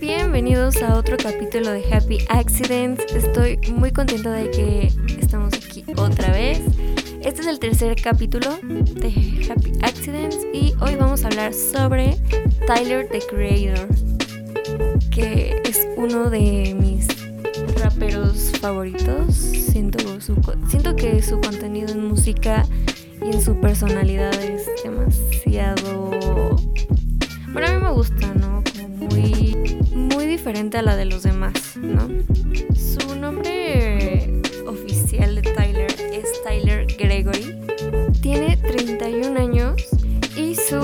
Bienvenidos a otro capítulo de Happy Accidents. Estoy muy contenta de que estamos aquí otra vez. Este es el tercer capítulo de Happy Accidents y hoy vamos a hablar sobre Tyler the Creator, que es uno de mis raperos favoritos. Siento, su, siento que su contenido en música y en su personalidad es demasiado... Bueno, a mí me gusta, ¿no? Como muy, muy diferente a la de los demás, ¿no? Su nombre 31 años y su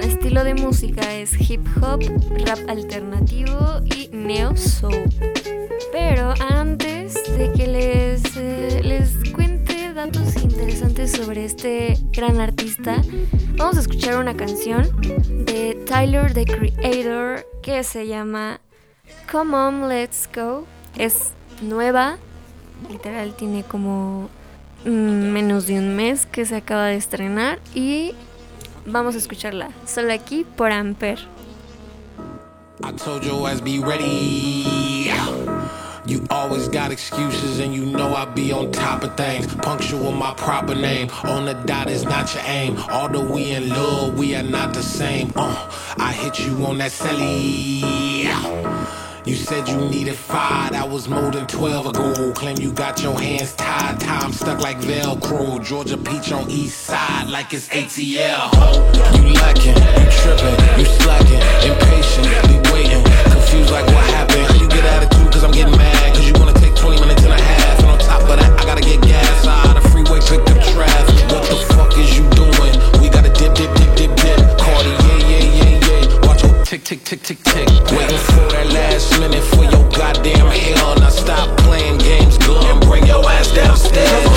estilo de música es hip hop, rap alternativo y neo soul. Pero antes de que les, eh, les cuente datos interesantes sobre este gran artista, vamos a escuchar una canción de Tyler the Creator que se llama Come On Let's Go. Es nueva, literal tiene como menos de un mes que se acaba de estrenar y vamos a escucharla solo aquí por Amper. I told your ass be ready. You always got excuses and you know I be on top of things. Punctual my proper name. On the dot is not your aim. Although we in love, we are not the same. Uh, I hit you on that celly. You said you needed five, that was more than 12 ago. Claim you got your hands tied, time stuck like Velcro. Georgia Peach on east side like it's ATL. You lacking, you tripping, you slacking, impatient, be waiting, confused like what happened. How you get attitude, cause I'm getting mad, cause you wanna take 20 minutes and a half. And on top of that, I gotta get gas. Side tick, tick, tick, tick. Waiting for that last minute for your goddamn hell. Now stop playing games, go and bring your ass downstairs.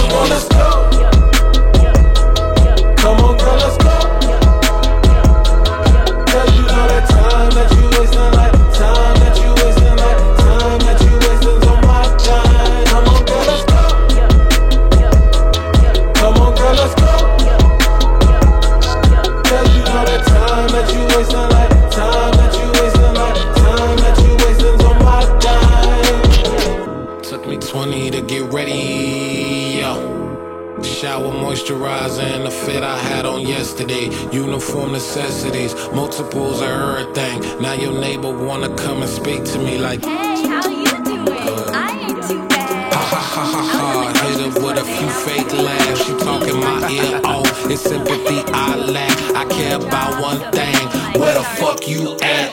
Shower moisturizer and the fit I had on yesterday. Uniform necessities, multiples of everything. Now your neighbor wanna come and speak to me like. Hey, how you doing? I ain't too bad. Ha ha ha ha ha. Hit her with a few fake laughs. She talking my ear off. It's sympathy I lack. I care about one thing. Where the fuck you at?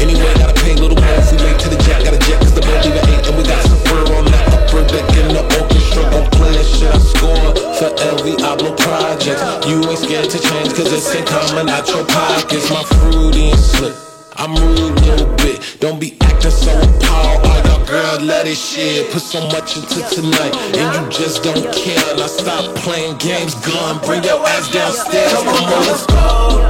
Anyway, gotta pay little if we late to the jet. Got a jet cause the boat leave shit I score for every Ablo project. You ain't scared to change cause it's ain't coming out your pockets. My fruity and slick. I'm rude a little bit. Don't be acting so appalled. Girl, let it shit. Put so much into tonight, and you just don't care. Now stop playing games, gun. Bring your ass downstairs. Come on, let's go.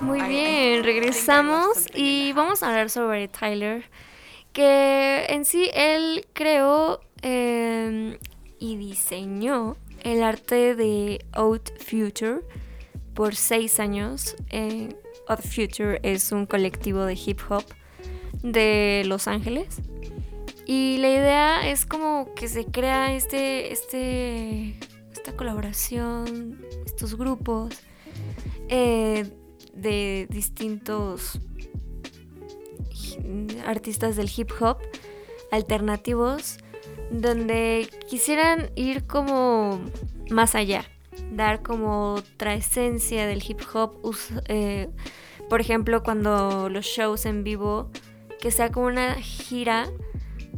Muy bien, regresamos y vamos a hablar sobre Tyler, en sí él creó eh, y diseñó el arte de Out Future por seis años. Eh, Out Future es un colectivo de hip hop de Los Ángeles. Y la idea es como que se crea este, este, esta colaboración, estos grupos eh, de distintos artistas del hip hop alternativos donde quisieran ir como más allá, dar como otra esencia del hip hop, eh, por ejemplo cuando los shows en vivo, que sea como una gira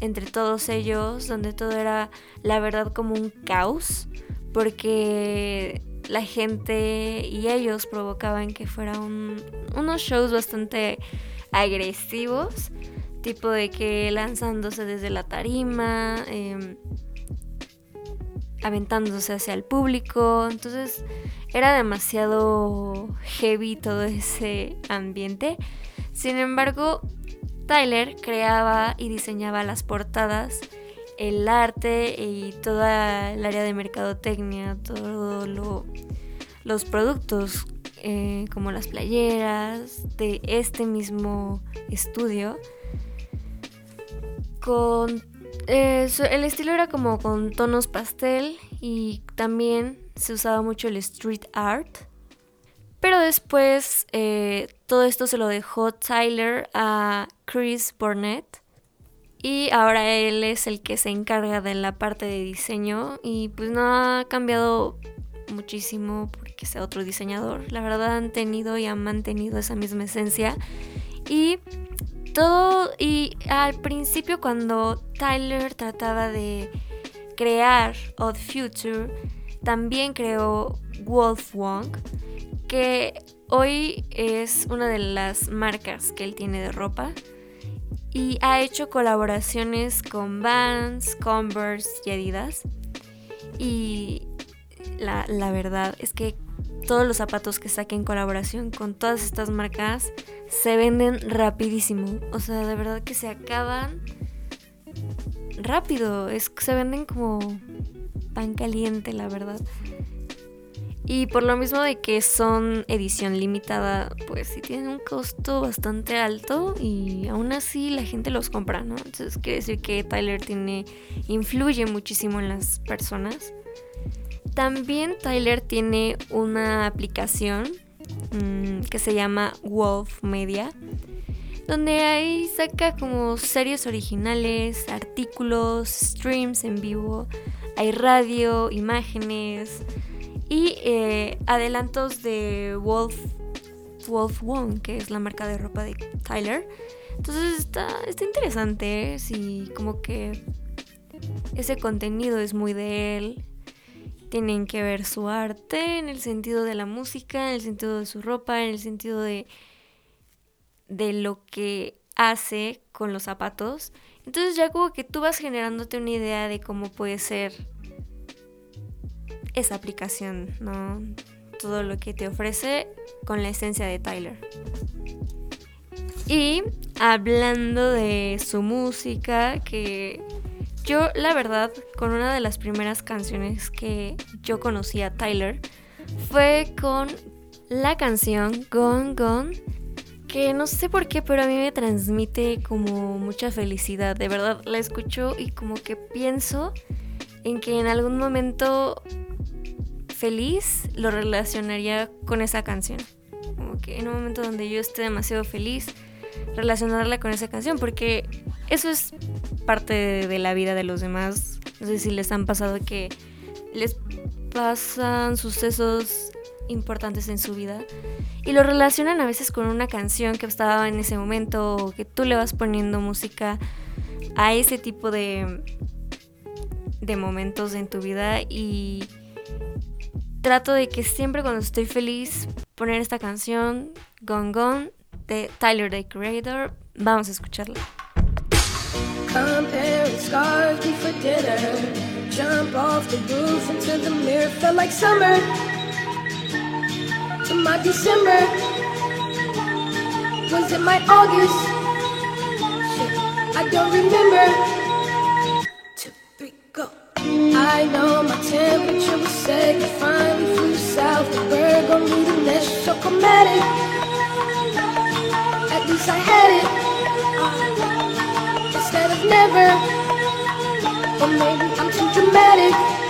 entre todos ellos, donde todo era la verdad como un caos, porque la gente y ellos provocaban que fuera un- unos shows bastante agresivos, tipo de que lanzándose desde la tarima, em, aventándose hacia el público, entonces era demasiado heavy todo ese ambiente. Sin embargo, Tyler creaba y diseñaba las portadas, el arte y toda el área de mercadotecnia, todos los productos eh, como las playeras de este mismo estudio. Con eh, el estilo era como con tonos pastel y también se usaba mucho el street art. Pero después eh, todo esto se lo dejó Tyler a Chris Burnett. Y ahora él es el que se encarga de la parte de diseño. Y pues no ha cambiado muchísimo porque sea otro diseñador. La verdad han tenido y han mantenido esa misma esencia. Y todo, y al principio cuando Tyler trataba de crear Odd Future, también creó Wolf Wong, que hoy es una de las marcas que él tiene de ropa. Y ha hecho colaboraciones con Vans, Converse y Adidas. Y la, la verdad es que todos los zapatos que saque en colaboración con todas estas marcas se venden rapidísimo. O sea, de verdad que se acaban rápido. Es, se venden como pan caliente, la verdad. Y por lo mismo de que son edición limitada, pues sí tienen un costo bastante alto y aún así la gente los compra, ¿no? Entonces quiere decir que Tyler tiene influye muchísimo en las personas. También Tyler tiene una aplicación mmm, que se llama Wolf Media, donde ahí saca como series originales, artículos, streams en vivo, hay radio, imágenes y eh, adelantos de Wolf, Wolf One, que es la marca de ropa de Tyler. Entonces está, está interesante, ¿eh? sí, como que ese contenido es muy de él. Tienen que ver su arte en el sentido de la música, en el sentido de su ropa, en el sentido de, de lo que hace con los zapatos. Entonces ya como que tú vas generándote una idea de cómo puede ser esa aplicación, ¿no? Todo lo que te ofrece con la esencia de Tyler. Y hablando de su música, que yo la verdad, con una de las primeras canciones que yo conocí a Tyler, fue con la canción Gone Gone, que no sé por qué, pero a mí me transmite como mucha felicidad. De verdad, la escucho y como que pienso en que en algún momento feliz lo relacionaría con esa canción. Como que en un momento donde yo esté demasiado feliz, relacionarla con esa canción, porque eso es parte de, la vida de los demás. No sé si les han pasado que les pasan sucesos importantes en su vida y lo relacionan a veces con una canción que estaba en ese momento o que tú le vas poniendo música a ese tipo de, de momentos en tu vida y trato de que siempre cuando estoy feliz poner esta canción Gone Gone de Tyler the Creator. Vamos a escucharla. Comparing scars before dinner. Jump off the roof into the mirror. Felt like summer to my December. Was it my August? Shit, I don't remember. Two, three, go. I know my temperature was set. You finally flew south. The bird gon' need a nest. So chromatic. At least I had it. Uh, instead of never. Or maybe I'm too dramatic.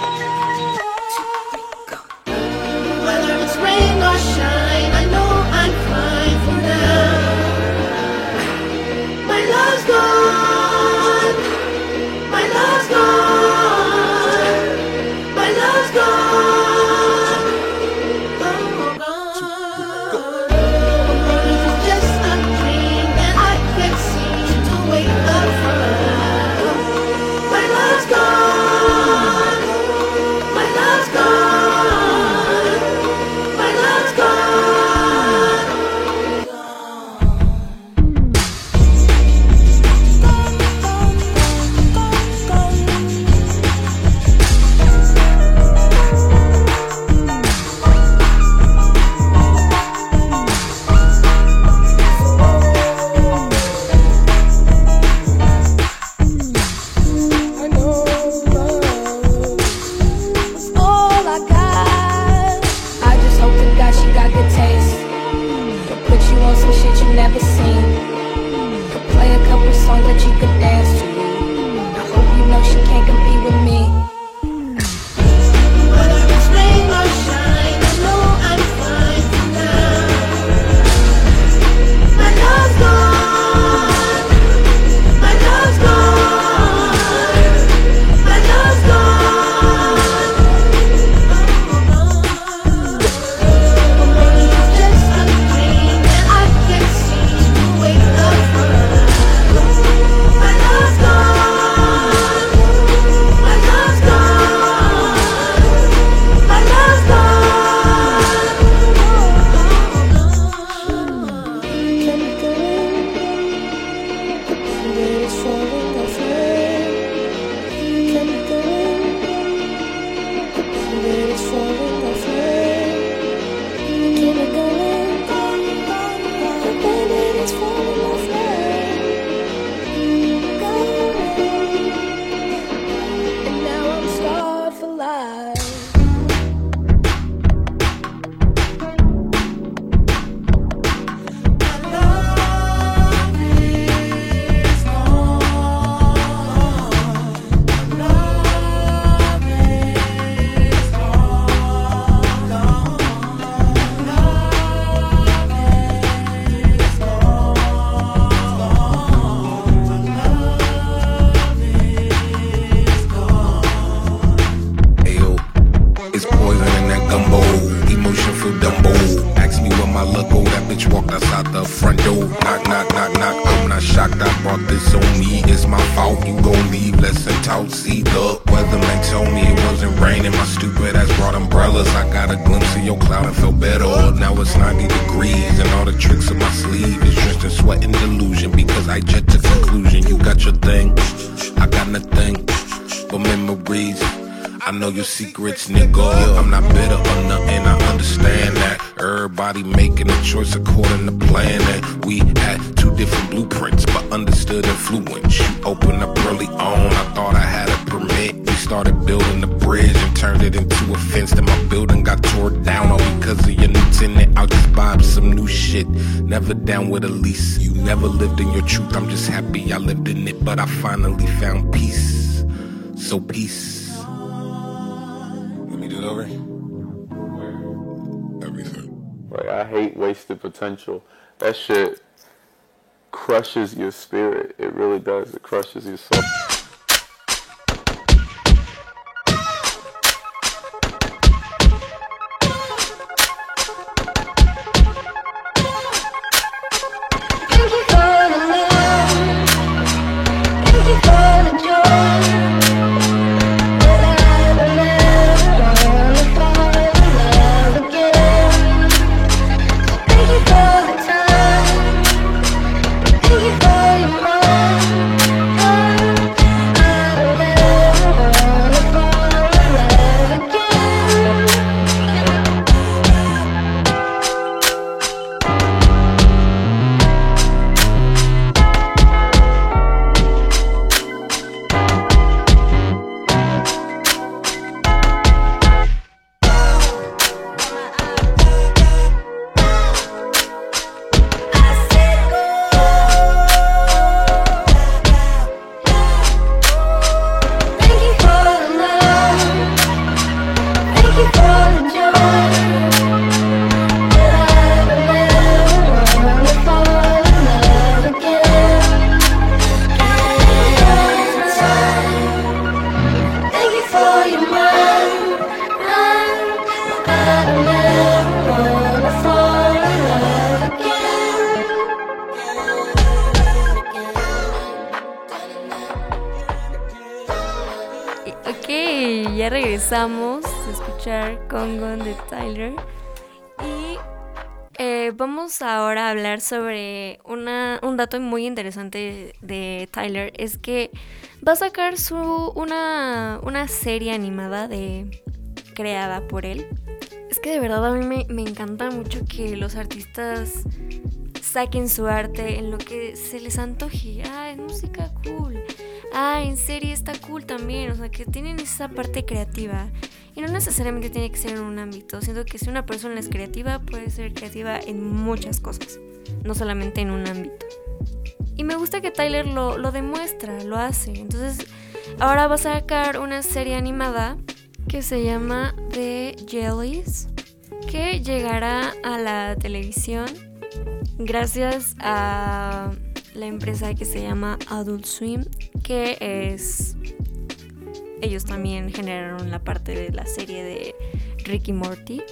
alive. Got your thing, I got nothing but memories. I know your secrets, nigga. I'm not bitter or nothing, I understand that. Everybody making a choice according to plan. And we had two different blueprints, but understood influence. You opened up early on, I thought I had a permit. We started building the bridge and turned it into a fence. Then my building got tore down all because of your new tenant. I'll just buy some new shit. Never down with a lease. You never lived in your truth, I'm just happy I lived in it. But I finally found peace. So peace. Let me do it over. Everything. Like I hate wasted potential. That shit crushes your spirit. It really does. It crushes your soul. Regresamos a escuchar Congo de Tyler. Y eh, vamos ahora a hablar sobre una, un dato muy interesante de Tyler. Es que va a sacar su, una, una serie animada de, creada por él. Es que de verdad a mí me, me encanta mucho que los artistas saquen su arte en lo que se les antoje. Ah, es música cool. Ah, en serie está cool también. O sea, que tienen esa parte creativa. Y no necesariamente tiene que ser en un ámbito. Siento que si una persona es creativa, puede ser creativa en muchas cosas. No solamente en un ámbito. Y me gusta que Tyler lo, lo demuestra, lo hace. Entonces, ahora va a sacar una serie animada que se llama The Jellies. Que llegará a la televisión gracias a la empresa que se llama Adult Swim, que es... Ellos también generaron la parte de la serie de Ricky Morty.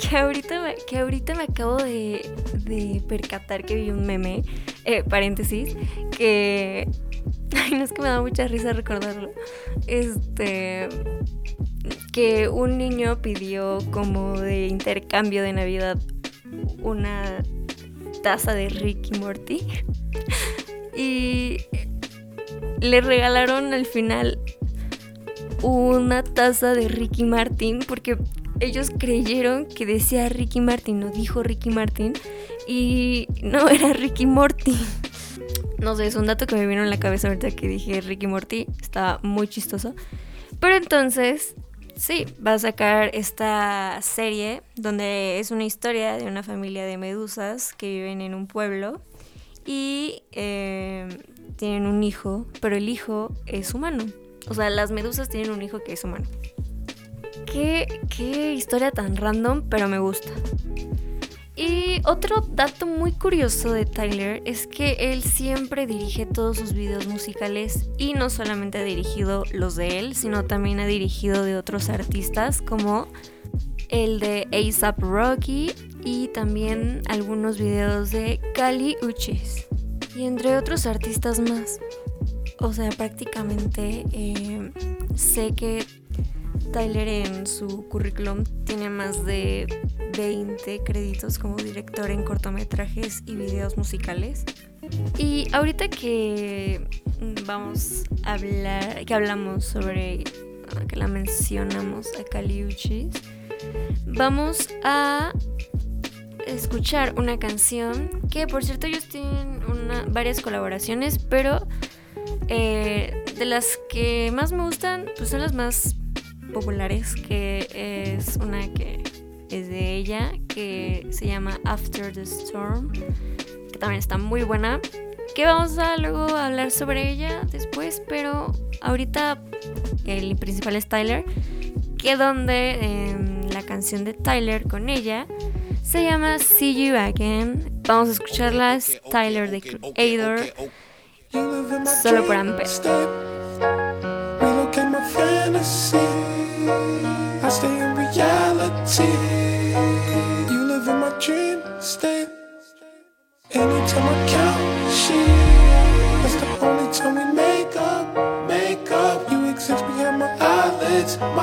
Que ahorita, me- que ahorita me acabo de, de percatar que vi un meme, eh, paréntesis, que... Ay, no es que me da mucha risa recordarlo. Este... Que un niño pidió como de intercambio de Navidad una taza de Ricky Morty. Y le regalaron al final una taza de Ricky Martin porque ellos creyeron que decía Ricky Martin, no dijo Ricky Martin y no era Ricky Morty. No sé, es un dato que me vino en la cabeza ahorita que dije Ricky Morty, estaba muy chistoso. Pero entonces, sí, va a sacar esta serie donde es una historia de una familia de medusas que viven en un pueblo y eh, tienen un hijo, pero el hijo es humano. O sea, las medusas tienen un hijo que es humano. Qué, qué historia tan random, pero me gusta. Y otro dato muy curioso de Tyler es que él siempre dirige todos sus videos musicales y no solamente ha dirigido los de él, sino también ha dirigido de otros artistas como el de ASAP Rocky y también algunos videos de Kali Uchis y entre otros artistas más. O sea, prácticamente eh, sé que Tyler en su currículum tiene más de 20 créditos como director en cortometrajes y videos musicales. Y ahorita que vamos a hablar, que hablamos sobre, que la mencionamos a Caliuchis, vamos a escuchar una canción que por cierto ellos tienen varias colaboraciones, pero eh, de las que más me gustan, pues son las más populares, que es una que es de ella, que se llama After the Storm, que también está muy buena, que vamos a luego hablar sobre ella después, pero ahorita el principal es Tyler, que donde em, la canción de Tyler con ella se llama See You Again. Vamos a escucharla, es Tyler the Creator, solo por Amper.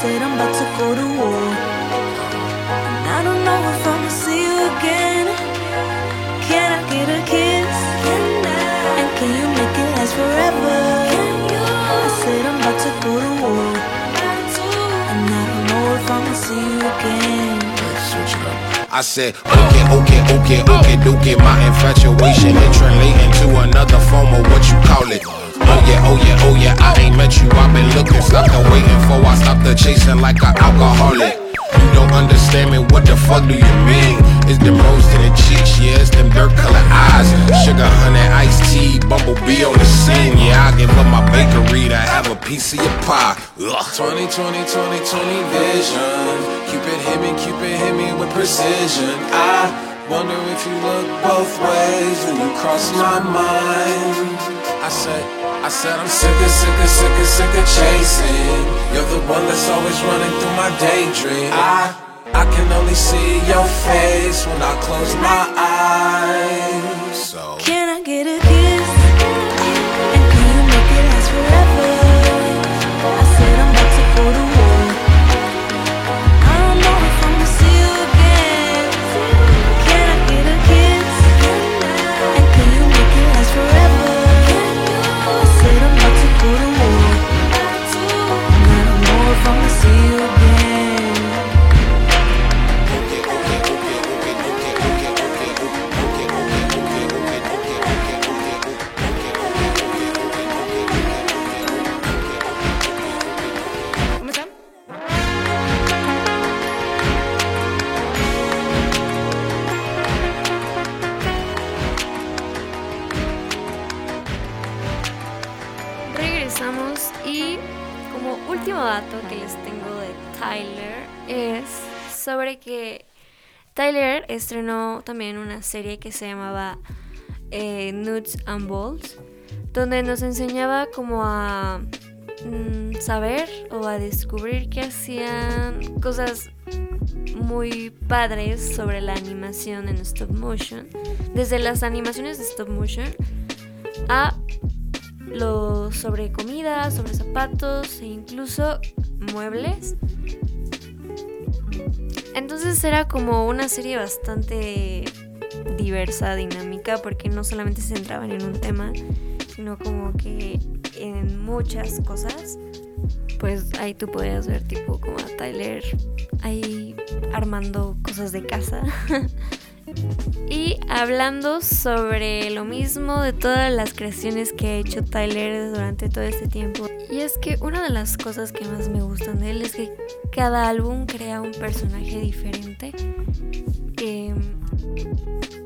Said I'm about to go to war. And I don't know if I'ma see you again. Can I get a kiss? And can you make it last forever? I said I'm about to go to war. And I don't know if I'ma see you again. I said, okay, okay, okay, okay, okay. My infatuation is translating to another form of what you call it. Yeah, oh yeah, oh yeah. I ain't met you. I've been looking, stopped the waiting for. I stopped the chasing like an alcoholic. You don't understand me. What the fuck do you mean? It's them rose to the cheeks, yeah. It's them dirt color eyes. Sugar, honey, iced tea, bumblebee on the scene. Yeah, I give up my bakery to have a piece of your pie. Ugh. 20, 20, 20, 20 vision. Cupid hit me, Cupid hit me with precision. I wonder if you look both ways when you cross my mind. I said, I said I'm sick of, sick of, sick of, sick of chasing. You're the one that's always running through my daydream. I, I can only see your face when I close my eyes. Sobre que Tyler estrenó también una serie que se llamaba eh, Nuts and Bolts, donde nos enseñaba como a mm, saber o a descubrir que hacían cosas muy padres sobre la animación en stop motion, desde las animaciones de stop motion a lo sobre comida, sobre zapatos e incluso muebles. Entonces era como una serie bastante diversa, dinámica, porque no solamente se centraban en un tema, sino como que en muchas cosas. Pues ahí tú podías ver tipo como a Tyler ahí armando cosas de casa. Y hablando sobre lo mismo de todas las creaciones que ha hecho Tyler durante todo este tiempo. Y es que una de las cosas que más me gustan de él es que cada álbum crea un personaje diferente. Eh,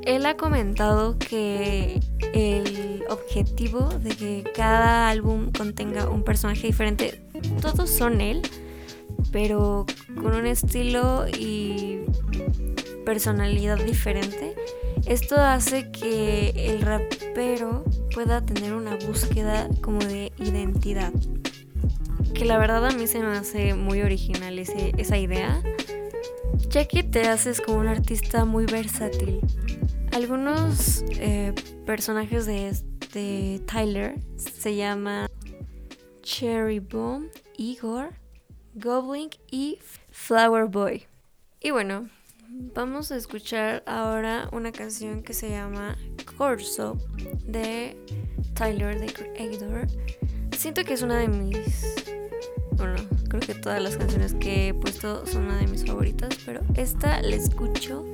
él ha comentado que el objetivo de que cada álbum contenga un personaje diferente, todos son él, pero con un estilo y personalidad diferente. Esto hace que el rapero pueda tener una búsqueda como de identidad. Que la verdad a mí se me hace muy original esa idea, ya que te haces como un artista muy versátil. Algunos eh, personajes de, de Tyler se llaman Cherry Bomb, Igor, Goblin y Flower Boy. Y bueno, vamos a escuchar ahora una canción que se llama Corso de Tyler the Creator. Siento que es una de mis. Bueno, creo que todas las canciones que he puesto son una de mis favoritas, pero esta la escucho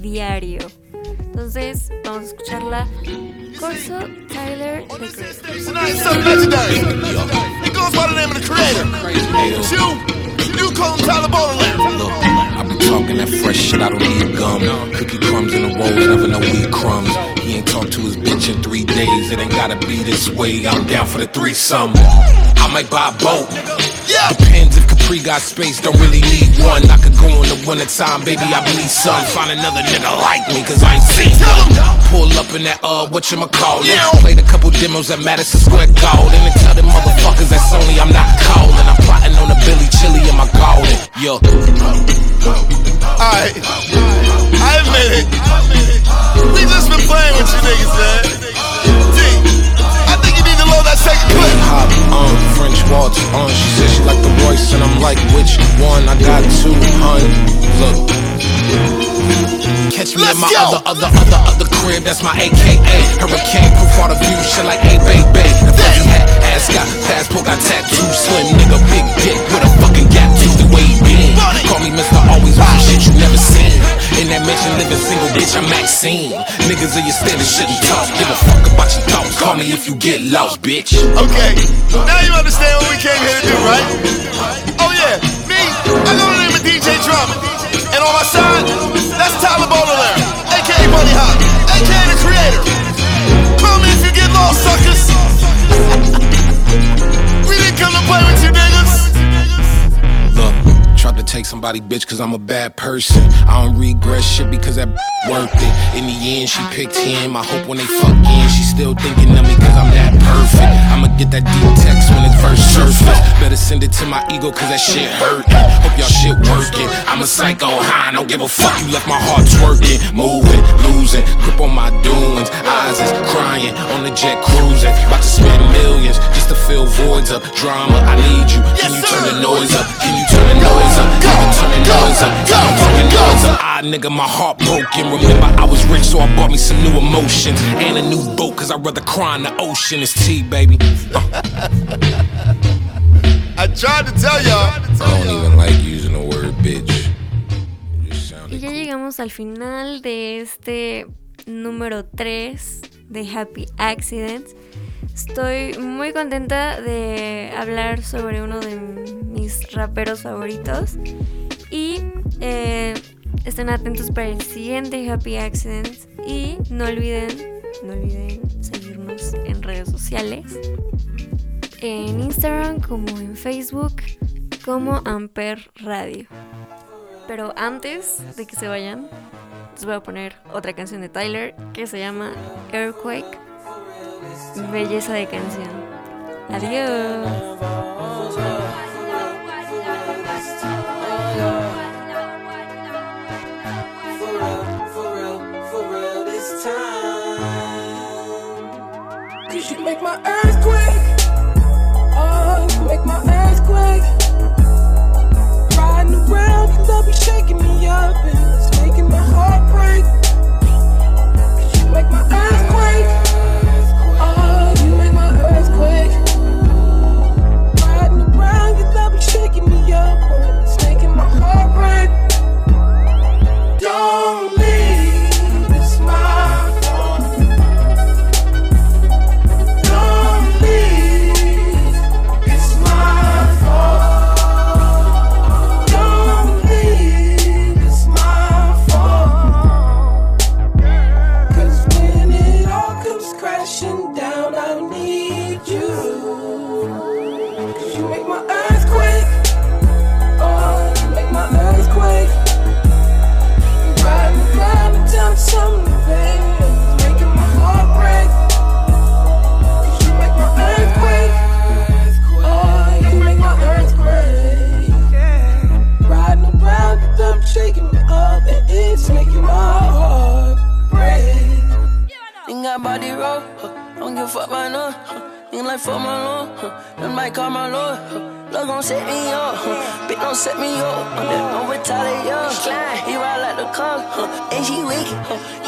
diario. Entonces, vamos a escucharla. Corso Tyler the Creator. Tonight, something legendary. It goes by the name of the creator. It's you. You call him Tyler Boland. Look, I be talking that fresh shit, I don't need gum. Cookie crumbs in the rolls, never no weed crumbs. He ain't talked to his bitch in three days, it ain't gotta be this way. I'm down for the threesome. I might buy a boat. Yeah. Depends if Capri got space, don't really need one. I could go in the winter time, baby, I bleed some. Find another nigga like me, cause I ain't seen none. Pull up in that, uh, whatchamacallit. Yeah. Played a couple demos at Madison Square Garden. And tell them motherfuckers that's only I'm not calling. I'm plotting on a Billy Chili in my garden. Yo. Alright. I admit it. We just been playing with you niggas, man. D, I think you second clip. hop on French waltz on. She said she like the Royce, and I'm like, which one? I got two, hun. Look. Catch me Let's at my go. other, other, other, other crib. That's my AKA. Hurricane proof all the view. Shit like, a hey, baby. The fuzzy hat, ass got passport, got tattoo. Slim nigga, big dick with a fucking gap tooth. Been. Call me Mr. Always with shit you never seen. In that mansion, living single, bitch, I'm Maxine. Niggas of your standard shouldn't talk. Give a fuck about your thoughts. Call me if you get lost, bitch. Okay, now you understand what we came here to do, right? Oh yeah, me, I go to name of DJ Drama. Take somebody bitch cause I'm a bad person. I don't regret shit because that worth it. In the end, she picked him. I hope when they fuck in, she still thinking of me cause I'm that perfect. I'ma get that deep text when it first surface. Better send it to my ego cause that shit hurting. Hope y'all shit working. I'm a psycho high, don't give a fuck. You left my heart twerking, moving, losing. Grip on my doings, eyes is crying on the jet cruising. About to spend millions just to fill voids up. Drama, I need you. Can you turn the noise up? Can you the noise up? Can turn the noise up? Can turn the noise up? Ah, nigga, my heart broken. Remember, I was rich, so I bought me some new emotions and a new boat, cause I'd rather cry in the ocean. It's tea, baby. Uh, I tried to tell y'all. I don't even like using the word bitch. It just Y ya cool. llegamos al final de este número 3 de Happy Accidents. Estoy muy contenta de hablar sobre uno de mis raperos favoritos. Y eh, estén atentos para el siguiente Happy Accidents. Y no olviden, no olviden seguirnos en redes sociales. En Instagram como en Facebook como Amper Radio. Pero antes de que se vayan, les voy a poner otra canción de Tyler que se llama Earthquake. Belleza de canción. Adiós. Make my earthquake. Oh, you make my earthquake. Riding around, you love shaking me up and Oh.